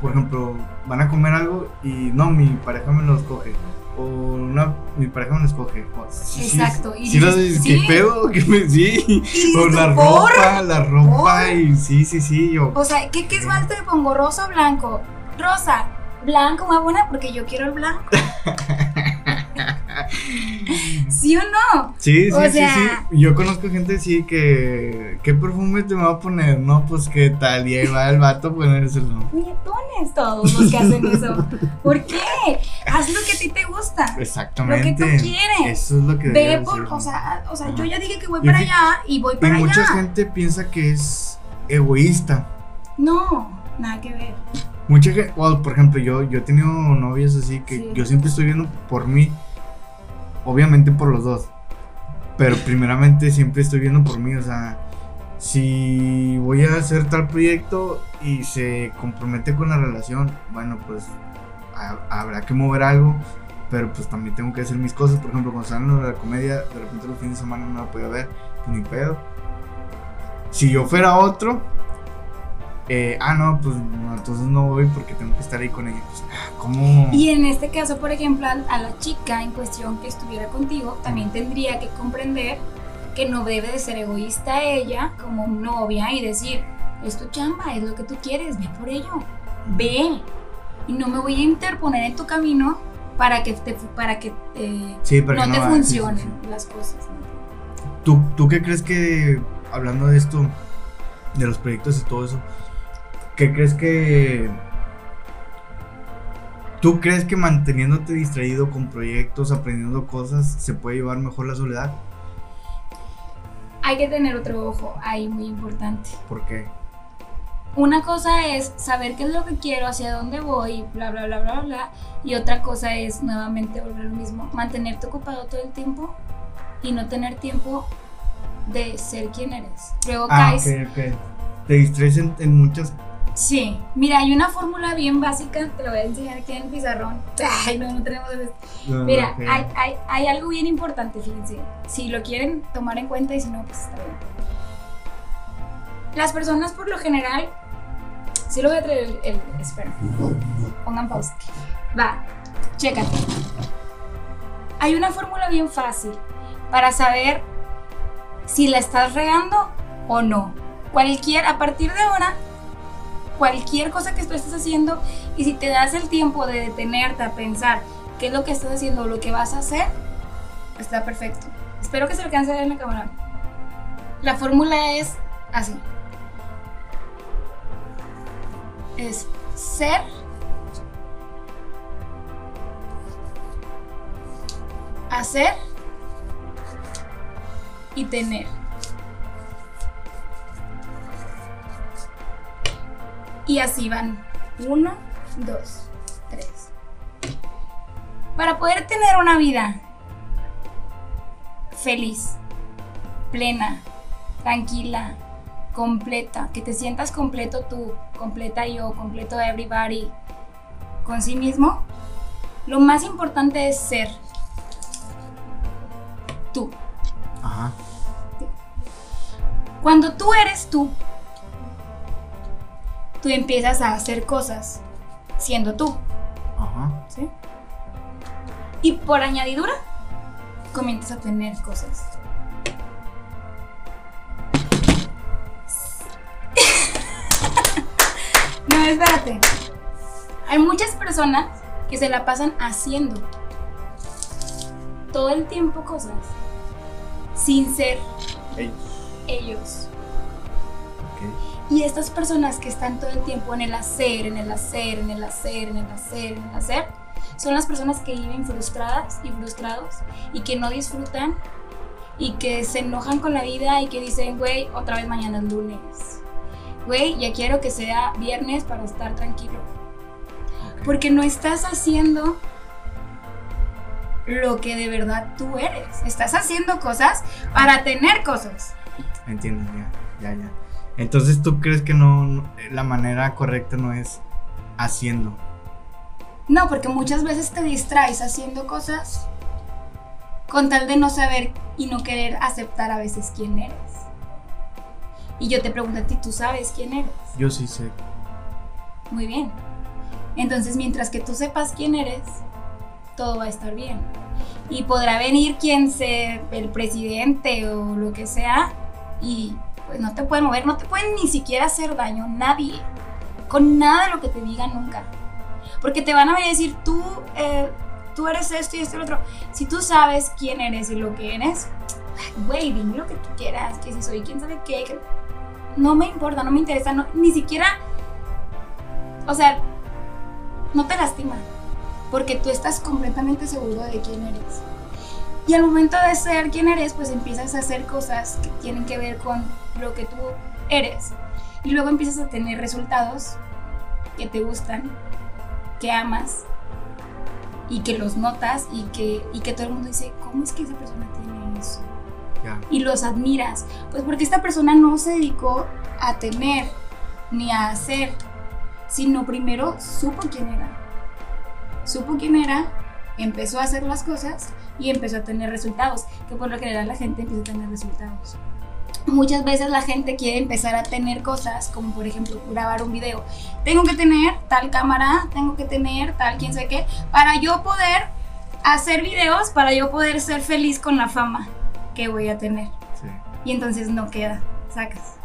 por ejemplo, van a comer algo y no, mi pareja me lo escoge. O una, mi pareja me lo escoge. O- sí, sí, Exacto, y Sí, dices, ¿qué sí. pedo? ¿Qué me- sí. O la "¿Por?". ropa, la ropa ¿Por? y sí, sí, sí. Yo, O sea, ¿qué, qué esmalte me pongo? ¿Rosa o blanco? Rosa, blanco, más buena porque yo quiero el blanco. ¿Sí o no? Sí, sí, O sí, sea- sí. Yo conozco gente sí que. ¿Qué perfume te va a poner? No, pues qué tal. Y ahí va el vato a ponérselo. Nietones todos los que hacen eso. ¿Por qué? Haz lo que a ti te gusta. Exactamente. Lo que tú quieres. Eso es lo que Ve por, o sea, o sea, yo ya dije que voy Y para allá y voy Y para mucha allá. gente piensa que es egoísta. No, nada que ver. Mucha gente, por ejemplo, yo, yo he tenido novias así que Sí. yo siempre estoy viendo por mí, obviamente por los dos, pero primeramente siempre estoy viendo por mí, o sea, si voy a hacer tal proyecto y se compromete con la relación, bueno, pues ha- habrá que mover algo, pero pues también tengo que hacer mis cosas, por ejemplo, cuando salen de la comedia, de repente los fines de semana no la podía ver, pues ni pedo. Si yo fuera otro, eh, ah, no, pues no, entonces no voy porque tengo que estar ahí con ella. Pues, ah, ¿cómo? Y en este caso, por ejemplo, a, la chica en cuestión que estuviera contigo, también tendría que comprender que no debe de ser egoísta ella como novia y decir, es tu chamba, es lo que tú quieres, ve por ello, ve. Y no me voy a interponer en tu camino para que te, para que eh, Sí, para no que te va- sí, funcionen sí. las cosas. ¿no? ¿Tú, ¿Tú qué crees que, hablando de esto, de los proyectos y todo eso, qué crees que... ¿Tú crees que manteniéndote distraído con proyectos, aprendiendo cosas, se puede llevar mejor la soledad? Hay que tener otro ojo ahí muy importante. ¿Por qué? Una cosa es saber qué es lo que quiero, hacia dónde voy, bla, bla, bla, bla, bla. Y otra cosa es nuevamente volver lo mismo, mantenerte ocupado todo el tiempo y no tener tiempo de ser quien eres. Luego Ah, caes. ok, ok. Te distraes en, en muchas... Sí, mira, hay una fórmula bien básica, te la voy a enseñar aquí en el pizarrón. Ay, no, no tenemos el- Mira, hay, hay, hay algo bien importante, fíjense. Si lo quieren tomar en cuenta y si no, pues está bien. Las personas por lo general, sí lo voy a traer el, el espera, pongan pausa. Va, chécate. Hay una fórmula bien fácil para saber si la estás regando o no. Cualquier, a partir de ahora, cualquier cosa que tú estés haciendo y si te das el tiempo de detenerte a pensar qué es lo que estás haciendo o lo que vas a hacer, está perfecto. Espero que se alcance a ver en la cámara. La fórmula es así. Es ser hacer y tener. Y así van. Uno, dos, tres. Para poder tener una vida feliz, plena, tranquila, completa, que te sientas completo tú, completa yo, completo everybody, con sí mismo, lo más importante es ser tú. Ajá. Cuando tú eres tú, tú empiezas a hacer cosas siendo tú, Ajá. ¿sí? Y por añadidura, comienzas a tener cosas. no, espérate. Hay muchas personas que se la pasan haciendo todo el tiempo cosas sin ser Ey, ellos. ok. Y estas personas que están todo el tiempo en el hacer, en el hacer, en el hacer, en el hacer, en el hacer, son las personas que viven frustradas y frustrados y que no disfrutan y que se enojan con la vida y que dicen, güey, otra vez mañana es lunes. Güey, ya quiero que sea viernes para estar tranquilo. Porque no estás haciendo lo que de verdad tú eres. Estás haciendo cosas para tener cosas. Entiendo, ya, ya, ya. Entonces, ¿tú crees que no, no- la manera correcta no es haciendo? No, porque muchas veces te distraes haciendo cosas con tal de no saber y no querer aceptar a veces quién eres. Y yo te pregunto a ti, ¿tú sabes quién eres? Yo sí sé. Muy bien. Entonces, mientras que tú sepas quién eres, todo va a estar bien. Y podrá venir quien sea el presidente o lo que sea y pues no te pueden mover, no te pueden ni siquiera hacer daño, nadie. Con nada de lo que te digan nunca. Porque te van a venir a decir, tú, eh, tú eres esto y esto y lo otro. Si tú sabes quién eres y lo que eres, güey, dime lo que tú quieras, que si soy quién sabe qué, no me importa, no me interesa, no, ni siquiera, o sea, no te lastima, porque tú estás completamente seguro de quién eres. Y al momento de ser quien eres, pues empiezas a hacer cosas que tienen que ver con lo que tú eres. Y luego empiezas a tener resultados que te gustan, que amas y que los notas y que, y que todo el mundo dice, ¿cómo es que esa persona tiene eso? Y los admiras. Pues porque esta persona no se dedicó a tener ni a hacer, sino primero supo quién era. Supo quién era, empezó a hacer las cosas y empezó a tener resultados, que por lo general la gente empieza a tener resultados. Muchas veces la gente quiere empezar a tener cosas, como por ejemplo grabar un video. Tengo que tener tal cámara, tengo que tener tal quién sé qué, para yo poder hacer videos, para yo poder ser feliz con la fama que voy a tener. Sí. Y entonces no queda, sacas.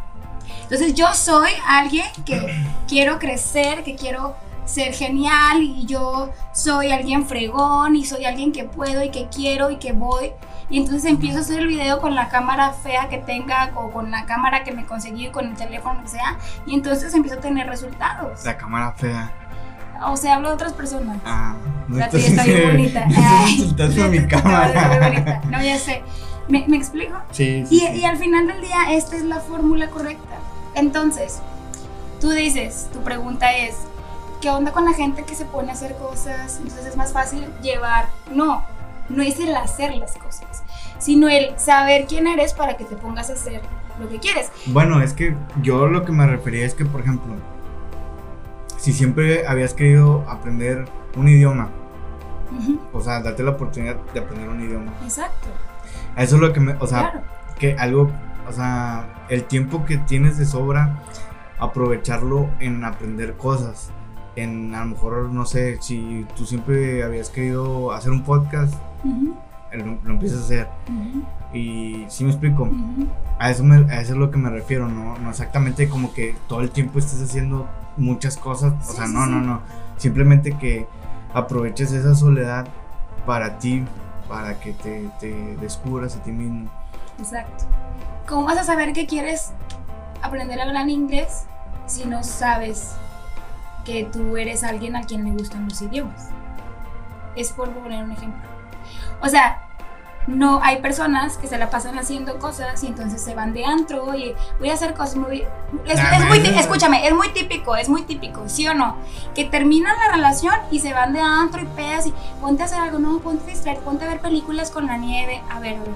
Entonces yo soy alguien que quiero crecer, que quiero ser genial y yo soy alguien fregón y soy alguien que puedo y que quiero y que voy. Y entonces empiezo a hacer el video con la cámara fea que tenga o con la cámara que me conseguí, con el teléfono que sea. Y entonces empiezo a tener resultados. La cámara fea. O sea, hablo de otras personas. Ah, no La tuya está bien bonita. Insultando a mi cámara. No, ya sé. ¿Me, me explico? Sí, sí, Y, sí. y al final del día, esta es la fórmula correcta. Entonces, tú dices, tu pregunta es, ¿qué onda con la gente que se pone a hacer cosas? Entonces es más fácil llevar. No, no es el hacer las cosas, sino el saber quién eres para que te pongas a hacer lo que quieres. Bueno, es que yo lo que me refería es que, por ejemplo, si siempre habías querido aprender un idioma, o sea, date la oportunidad de aprender un idioma. Exacto. Eso es lo que me, o sea, claro. que algo, o sea, el tiempo que tienes de sobra, aprovecharlo en aprender cosas. En a lo mejor, no sé, si tú siempre habías querido hacer un podcast, lo, lo empiezas a hacer. Y si me explico, a eso, me- a eso es lo que me refiero, ¿no? No exactamente como que todo el tiempo estés haciendo muchas cosas, o Sí, sea, sí, no, sí. no, no. Simplemente que aproveches esa soledad para ti, para que te, te descubras a ti mismo. Exacto. ¿Cómo vas a saber que quieres aprender a hablar inglés si no sabes que tú eres alguien a quien le gustan los idiomas? Es por poner un ejemplo. O sea, no hay personas que se la pasan haciendo cosas y entonces se van de antro y voy a hacer cosas muy es, Ah, es muy escúchame, es muy típico, es muy típico, ¿sí o no? Que terminan la relación y se van de antro y pedas y ponte a hacer algo, no, ponte a distraer, ponte a ver películas con la nieve, a ver, a ver.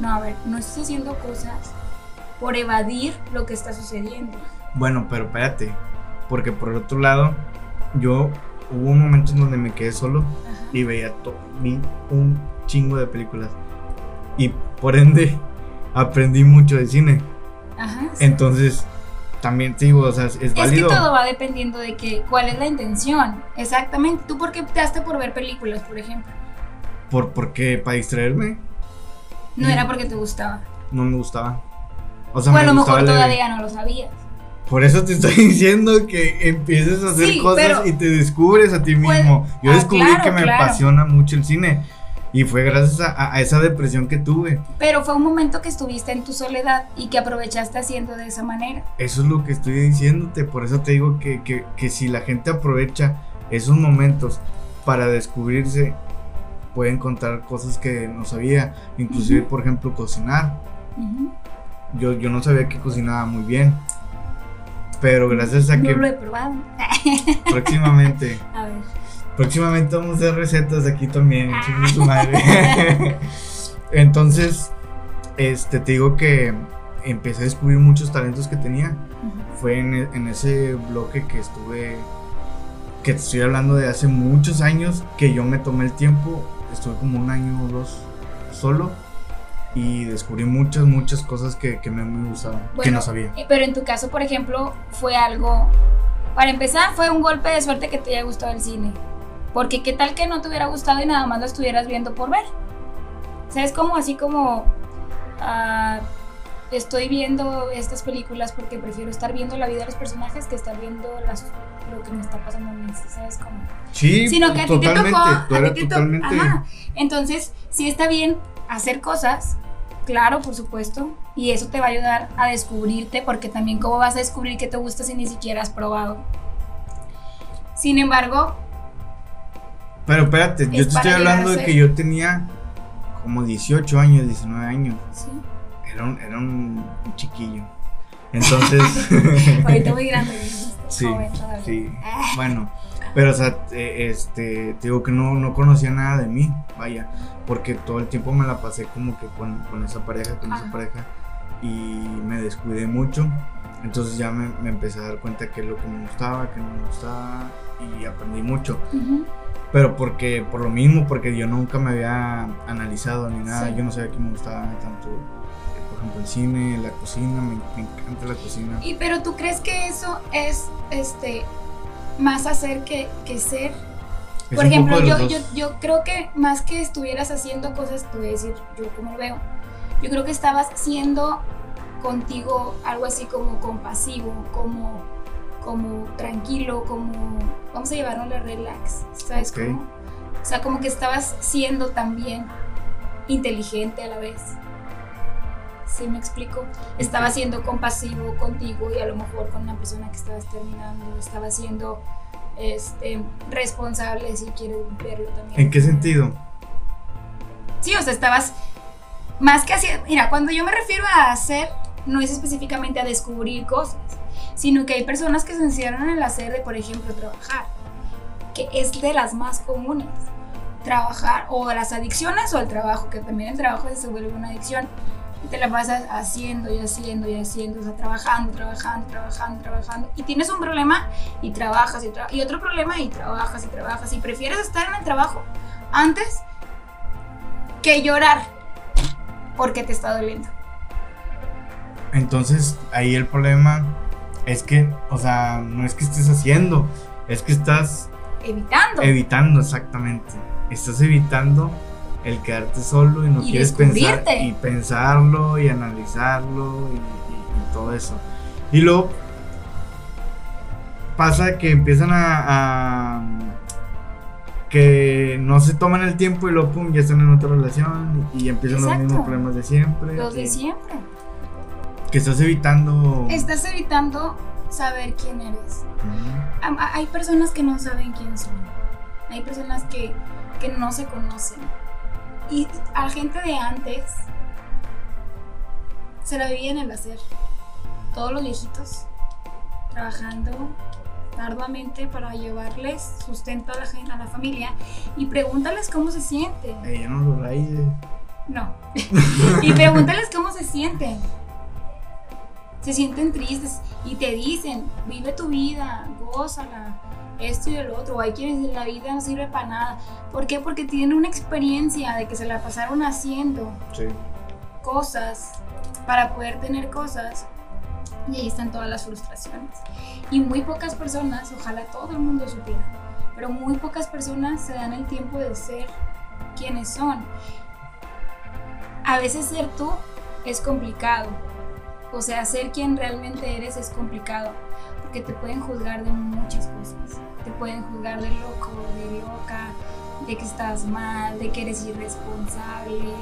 No, a ver, no estás haciendo cosas por evadir lo que está sucediendo. Bueno, pero espérate, porque por el otro lado, yo hubo un momento en donde me quedé solo Ajá. y veía vi un chingo de películas. Y por ende, aprendí mucho de cine. Ajá. sí. Entonces, también te digo, o sea, es, es Es que válido. todo va dependiendo de que, cuál es la intención. Exactamente. ¿Tú por qué optaste por ver películas, por ejemplo? Por, porque para distraerme, No era porque te gustaba. no me gustaba. O sea, O a me lo mejor todavía no lo sabías. Por eso te estoy diciendo que empieces a hacer Sí, cosas y te descubres a ti Pues, mismo. Yo ah, descubrí claro, que me claro. apasiona mucho el cine. Y fue gracias a, esa depresión que tuve. Pero fue un momento que estuviste en tu soledad y que aprovechaste haciendo de esa manera. Eso es lo que estoy diciéndote. Por eso te digo que, que- que si la gente aprovecha esos momentos para descubrirse, puede encontrar cosas que no sabía. Inclusive, por ejemplo, cocinar. Yo, yo no sabía que cocinaba muy bien. Pero gracias a No que lo he probado. próximamente, A ver. próximamente vamos a hacer recetas aquí también. Ah. su madre. Entonces, este, te digo que empecé a descubrir muchos talentos que tenía. Fue en, e- en ese bloque que estuve, que te estoy hablando de hace muchos años, que yo me tomé el tiempo, estuve como un año o dos solo y descubrí muchas, muchas cosas que, que me, me gustaban, que Bueno, no sabía. eh, Pero en tu caso, por ejemplo, fue algo. Para empezar, fue un golpe de suerte que te haya gustado el cine. Porque qué tal que no te hubiera gustado y nada más lo estuvieras viendo por ver. O sea, es como así como. ah, estoy viendo estas películas porque prefiero estar viendo la vida de los personajes que estar viendo las, lo que me está pasando a mí. ¿Sabes cómo? Sí, sino que a ti te totalmente, tocó. a ti te. Ajá. Entonces, sí está bien hacer cosas, claro, por supuesto, y eso te va a ayudar a descubrirte, porque también cómo vas a descubrir que te gusta si ni siquiera has probado. Sin embargo, Pero espérate, yo te estoy hablando de que yo tenía como 18 años, 19 años. sí, Era un, era un chiquillo. Entonces, ahorita muy grande, sí, joven sí. Ah, Bueno, pero o sea, eh, este, te digo que no, no conocía nada de mí, vaya, porque todo el tiempo me la pasé como que con, con esa pareja, con esa pareja, y me descuidé mucho. Entonces ya me, me empecé a dar cuenta que es lo que me gustaba, que no me gustaba, y aprendí mucho. Pero porque, por lo mismo, porque yo nunca me había analizado ni nada, Sí. yo no sabía que me gustaba tanto, eh, por ejemplo, el cine, la cocina, me, me encanta la cocina. Y pero tú crees que eso es este más hacer que, que ser Es Por ejemplo, yo, yo, yo creo que más que estuvieras haciendo cosas, te voy a decir yo cómo lo veo, yo creo que estabas siendo contigo algo así como compasivo, como como tranquilo, como vamos a llevarnos la relax, ¿sabes Ok. cómo? O sea, como que estabas siendo también inteligente a la vez. ¿Sí me explico? Estaba siendo compasivo contigo y a lo mejor con una persona que estabas terminando, estaba siendo este, responsable si quieres verlo también. ¿En qué sentido? Sí, o sea, estabas más que haciendo. Mira, cuando yo me refiero a hacer, no es específicamente a descubrir cosas, sino que hay personas que se encierran en el hacer de, por ejemplo, trabajar, que es de las más comunes. Trabajar, o las adicciones o el trabajo, que también el trabajo se vuelve una adicción. Y te la pasas haciendo y haciendo y haciendo, o sea, trabajando, trabajando, trabajando, trabajando. Y tienes un problema y trabajas y, tra- y otro problema y trabajas y trabajas. Y prefieres estar en el trabajo antes que llorar porque te está doliendo. Entonces, ahí el problema es que, o sea, no es que estés haciendo, es que estás Evitando. evitando exactamente. Estás evitando el quedarte solo y no Y quieres pensar y pensarlo y analizarlo y, y- y todo eso. Y luego pasa que empiezan a, a- que no se toman el tiempo y luego pum ya están en otra relación y, empiezan los mismos problemas de siempre. Los de siempre. Que estás evitando. Estás evitando saber quién eres. Hay personas que no saben quién son. Hay personas que, que no se conocen. Y a la gente de antes se la vivía en el hacer. Todos los viejitos trabajando arduamente para llevarles sustento a la, gente, a la familia y pregúntales cómo se sienten. Ya no lo rayes. No. y pregúntales cómo se sienten. Se sienten tristes y te dicen, vive tu vida, gózala, esto y el otro. O hay quienes la vida no sirve para nada. ¿Por qué? Porque tienen una experiencia de que se la pasaron haciendo Sí. cosas para poder tener cosas. Y ahí están todas las frustraciones. Y muy pocas personas, ojalá todo el mundo supiera, pero muy pocas personas se dan el tiempo de ser quienes son. A veces ser tú es complicado. O sea, ser quien realmente eres es complicado. Porque te pueden juzgar de muchas cosas. Pueden juzgar de loco, de loca, de que estás mal, de que eres irresponsable.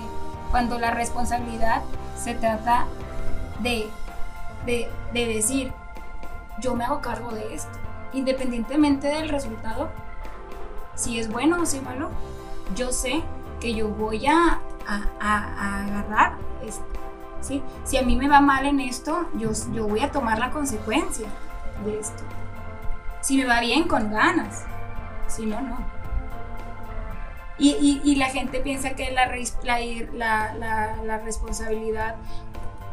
Cuando la responsabilidad se trata de, de, de decir, yo me hago cargo de esto. Independientemente del resultado, si es bueno o si es malo, yo sé que yo voy a, a, a- a agarrar esto. ¿sí? Si a mí me va mal en esto, yo, yo voy a tomar la consecuencia de esto. Si me va bien, con ganas. Si no, no. Y, y- la gente piensa que la responsabilidad,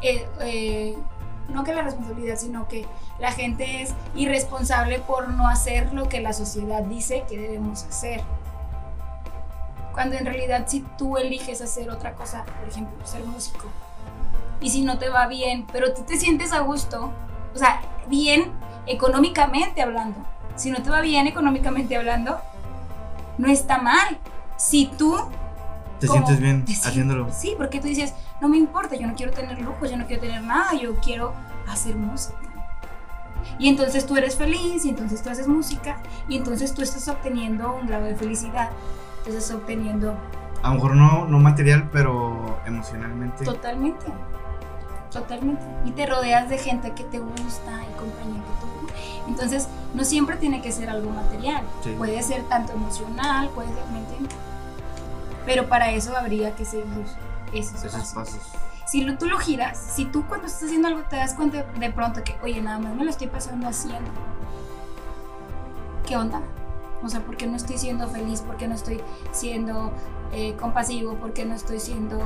eh, eh, no que la responsabilidad, sino que la gente es irresponsable por no hacer lo que la sociedad dice que debemos hacer. Cuando en realidad si tú eliges hacer otra cosa, por ejemplo, ser músico, y si no te va bien, pero tú te sientes a gusto, o sea, bien económicamente hablando, si no te va bien económicamente hablando, no está mal. Si tú ¿Te como- sientes bien te haciéndolo? Sí, porque tú dices, no me importa, yo no quiero tener lujos, yo no quiero tener nada, yo quiero hacer música. Y entonces tú eres feliz, y entonces tú haces música, y entonces tú estás obteniendo un grado de felicidad, tú estás obteniendo A lo mejor no, no material, pero emocionalmente. totalmente, totalmente. Y te rodeas de gente que te gusta y compañía que tú. Entonces, no siempre tiene que ser algo material, Sí. puede ser tanto emocional, puede ser, ¿me entiendes? Pero para eso habría que seguir esos, Esos pasos. pasos. Si lo- tú lo giras, si tú cuando estás haciendo algo te das cuenta de pronto que, oye, nada más me lo estoy pasando haciendo. ¿Qué onda? O sea, ¿por qué no estoy siendo feliz? ¿Por qué no estoy siendo eh, compasivo? ¿Por qué no estoy siendo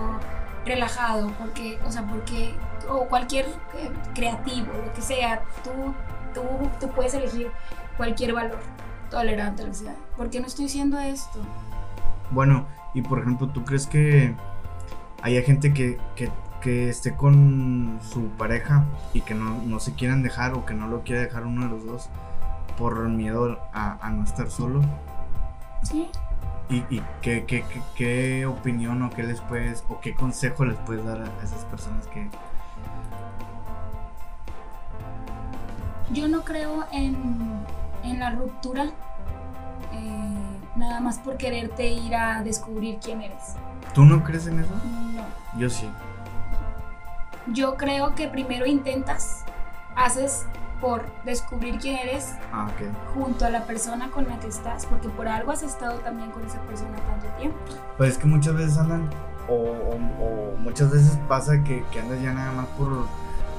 relajado? ¿Por qué? O sea, porque, o cualquier eh, creativo, lo que sea, tú, tú, tú puedes elegir cualquier valor tolerante, lo que sea. ¿Por qué no estoy haciendo esto? Bueno, y por ejemplo, ¿tú crees que haya gente que, que, que esté con su pareja y que no, no se quieran dejar o que no lo quiera dejar uno de los dos por miedo a, a no estar solo? Sí. ¿Y, y qué, qué, qué, qué opinión o qué les puedes o qué consejo les puedes dar a esas personas que... Yo no creo en, en la ruptura eh, nada más por quererte ir a descubrir quién eres. ¿Tú no crees en eso? No. Yo sí. Yo creo que primero intentas, haces por descubrir quién eres Ah, ok. junto a la persona con la que estás, porque por algo has estado también con esa persona tanto tiempo. Pues es que muchas veces andan, o, o- o muchas veces pasa que, que andas ya nada más por,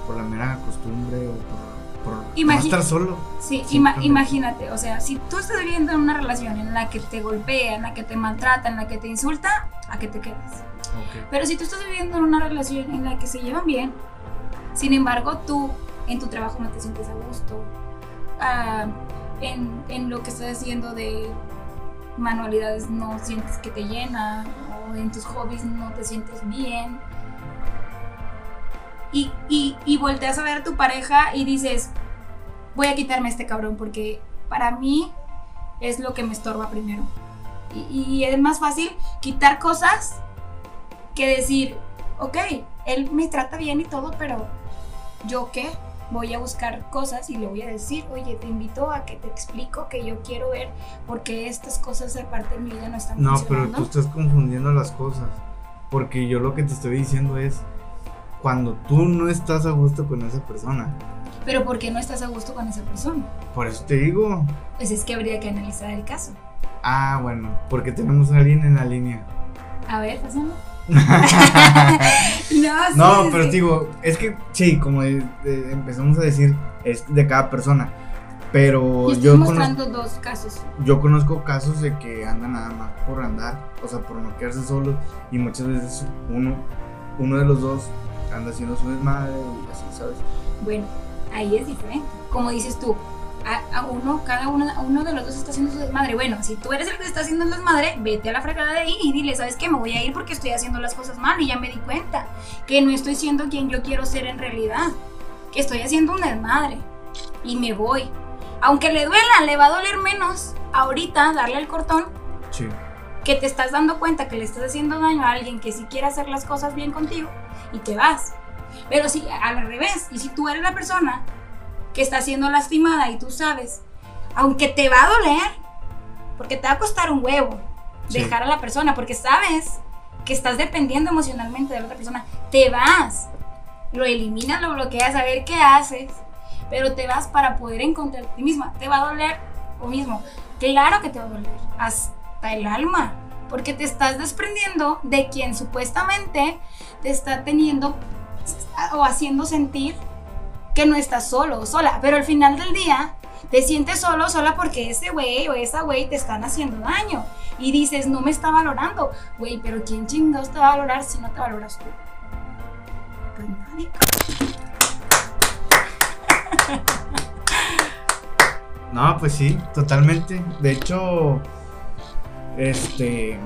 por la mera costumbre o por, por no Imagi- estar solo. Sí, ima- imagínate, o sea, si tú estás viviendo en una relación en la que te golpea, en la que te maltrata, en la que te insulta, ¿a qué te quedas? Ok. Pero si tú estás viviendo en una relación en la que se llevan bien, sin embargo tú en tu trabajo no te sientes a gusto, ah, en, en lo que estás haciendo de manualidades no sientes que te llena, o en tus hobbies no te sientes bien, y, y, y volteas a ver a tu pareja y dices, voy a quitarme a este cabrón porque para mí es lo que me estorba primero. Y, y es más fácil quitar cosas que decir, ok, él me trata bien y todo, pero yo qué, voy a buscar cosas y le voy a decir, oye, te invito a que te explico que yo quiero ver porque estas cosas de parte de mi vida no están No, pero funcionando. tú estás confundiendo las cosas. Porque yo lo que te estoy diciendo es cuando tú no estás a gusto con esa persona. Pero ¿por qué no estás a gusto con esa persona? Por eso te digo. Pues es que habría que analizar el caso. Ah, bueno, porque tenemos a alguien en la línea. A ver, pásame. no, no, sí, pero sí. digo, es que sí, como de- de- empezamos a decir, es de cada persona. Pero Yo estoy mostrando dos casos. yo conozco casos de que andan nada más por andar, o sea, por no quedarse solos. Y muchas veces uno, uno de los dos anda haciendo su desmadre y así, ¿sabes? Bueno, ahí es diferente. Como dices tú, a, a uno, cada uno, uno de los dos está haciendo su desmadre. Bueno, si tú eres el que está haciendo el desmadre, vete a la fregada de ahí y dile, ¿sabes qué? Me voy a ir porque estoy haciendo las cosas mal y ya me di cuenta que no estoy siendo quien yo quiero ser en realidad. Que estoy haciendo un desmadre y me voy. Aunque le duela, le va a doler menos ahorita darle el cortón Sí. que te estás dando cuenta que le estás haciendo daño a alguien que sí quiere hacer las cosas bien contigo y te vas. Pero si al revés, y si tú eres la persona que está siendo lastimada y tú sabes, aunque te va a doler, porque te va a costar un huevo Sí. dejar a la persona, porque sabes que estás dependiendo emocionalmente de la otra persona, te vas, lo eliminas, lo bloqueas, a ver qué haces, pero te vas para poder encontrar a ti misma. Te va a doler lo mismo. Claro que te va a doler, hasta el alma, porque te estás desprendiendo de quien supuestamente te está teniendo o haciendo sentir que no estás solo o sola, pero al final del día te sientes solo o sola porque ese güey o esa güey te están haciendo daño y dices, no me está valorando, güey, pero ¿quién chingados te va a valorar si no te valoras tú? Pues. No, pues sí, totalmente. De hecho, este.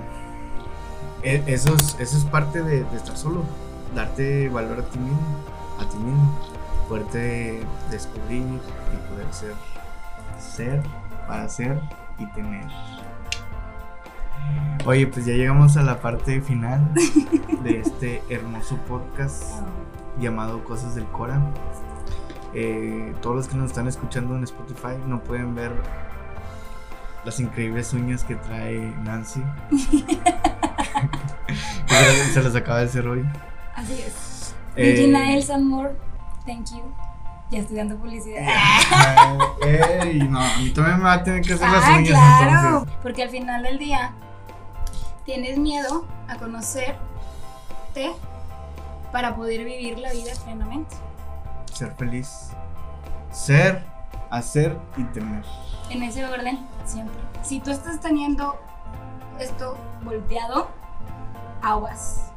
e- Eso es, eso es parte de, estar solo. Darte valor a ti mismo, a ti mismo. Poderte descubrir y poder ser. Ser, para ser y tener. Oye, pues ya llegamos a la parte final de este hermoso podcast llamado Cosas del Cora. Eh, todos los que nos están escuchando en Spotify no pueden ver las increíbles uñas que trae Nancy. Se- las acaba de hacer hoy. Así es. Eh, Regina Elsan Moore, thank you. Ya estoy dando publicidad. Ey, no, a mí también me va a tener que hacer las Ah, uñas claro. entonces. Porque al final del día tienes miedo a conocerte para poder vivir la vida plenamente. Ser feliz. Ser, hacer y temer. En ese orden, siempre. Si tú estás teniendo esto volteado, aguas.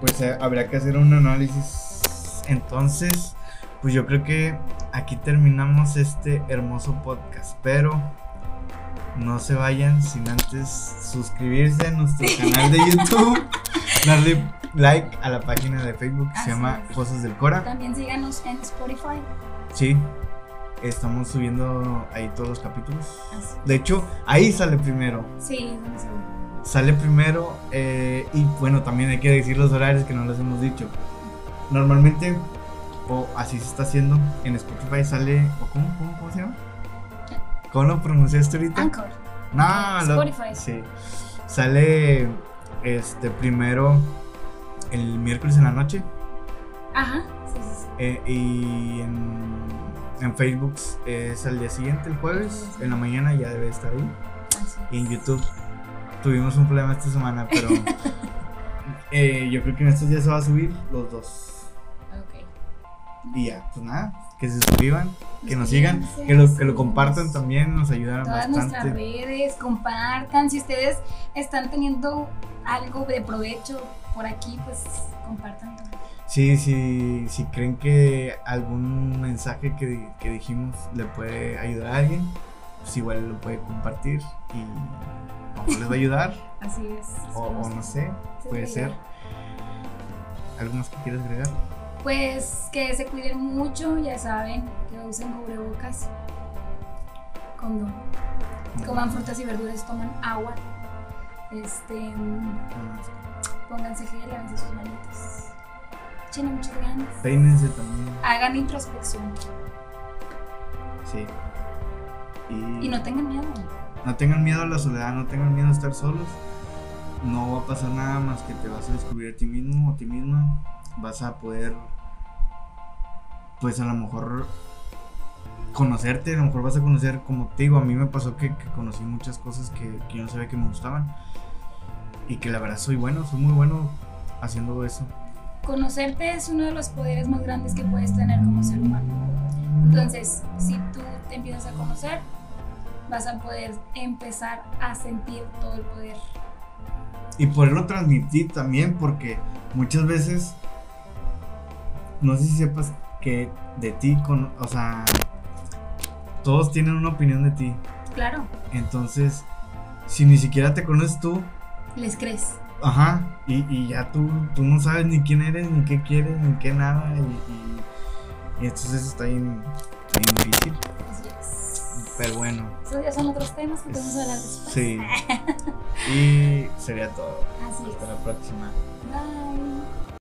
Pues eh, habría que hacer un análisis. Entonces, pues yo creo que aquí terminamos este hermoso podcast. Pero no se vayan sin antes suscribirse a nuestro canal de YouTube, darle like a la página de Facebook que Así se llama es. Cosas del Cora. También síganos en Spotify. Sí, estamos subiendo ahí todos los capítulos. Así. De hecho, ahí sale primero. Sí, sé. Sale primero eh, y bueno, también hay que decir los horarios que no los hemos dicho. Normalmente o así se está haciendo. En Spotify sale, o ¿cómo, cómo, cómo se llama? ¿Cómo lo pronunciaste ahorita? Anchor. No, lo- Spotify. sí. Sale este primero el miércoles en la noche Ajá. Sí, sí, sí. eh, y en, en Facebook es al día siguiente, el jueves, en la mañana ya debe estar ahí. Y en. YouTube tuvimos un problema esta semana, pero eh, yo creo que en estos días se va a subir los dos. Ok. Y ya, pues nada, que se suscriban, que nos sigan, que lo, que lo compartan también, nos ayudan Todas nuestras bastante. redes, compartan. Si ustedes están teniendo algo de provecho por aquí, pues compartan. Sí, sí, si creen que algún mensaje que, que dijimos le puede ayudar a alguien, pues igual lo puede compartir y a lo mejor les va a ayudar, Así es. o, o no sé, puede ser. ya. ¿Algo más que quieras agregar? Pues que se cuiden mucho, ya saben, que usen cubrebocas, condón, coman frutas y verduras, toman agua, este, pónganse gel, lávense sus manitas, echen muchas ganas, Peínense también, hagan introspección sí. Y, y no tengan miedo. no tengan miedo a la soledad, no tengan miedo a estar solos. No va a pasar nada más que te vas a descubrir a ti mismo o a ti misma. Vas a poder, pues a lo mejor, conocerte. A lo mejor vas a conocer, como te digo, a mí me pasó que, que conocí muchas cosas que, que yo no sabía que me gustaban. Y que la verdad soy bueno, soy muy bueno haciendo eso. Conocerte es uno de los poderes más grandes que puedes tener como ser humano. Entonces, si tú te empiezas a conocer, vas a poder empezar a sentir todo el poder. y poderlo transmitir también porque muchas veces no sé si sepas que de ti con, o sea todos tienen una opinión de ti Claro, entonces si ni siquiera te conoces tú les crees. Ajá y, y ya tú tú no sabes ni quién eres ni qué quieres ni qué nada y, y- y entonces está bien, bien difícil Así es. pero bueno Esos ya son otros temas que podemos hablar después. sí y sería todo Así es. hasta la próxima Bye.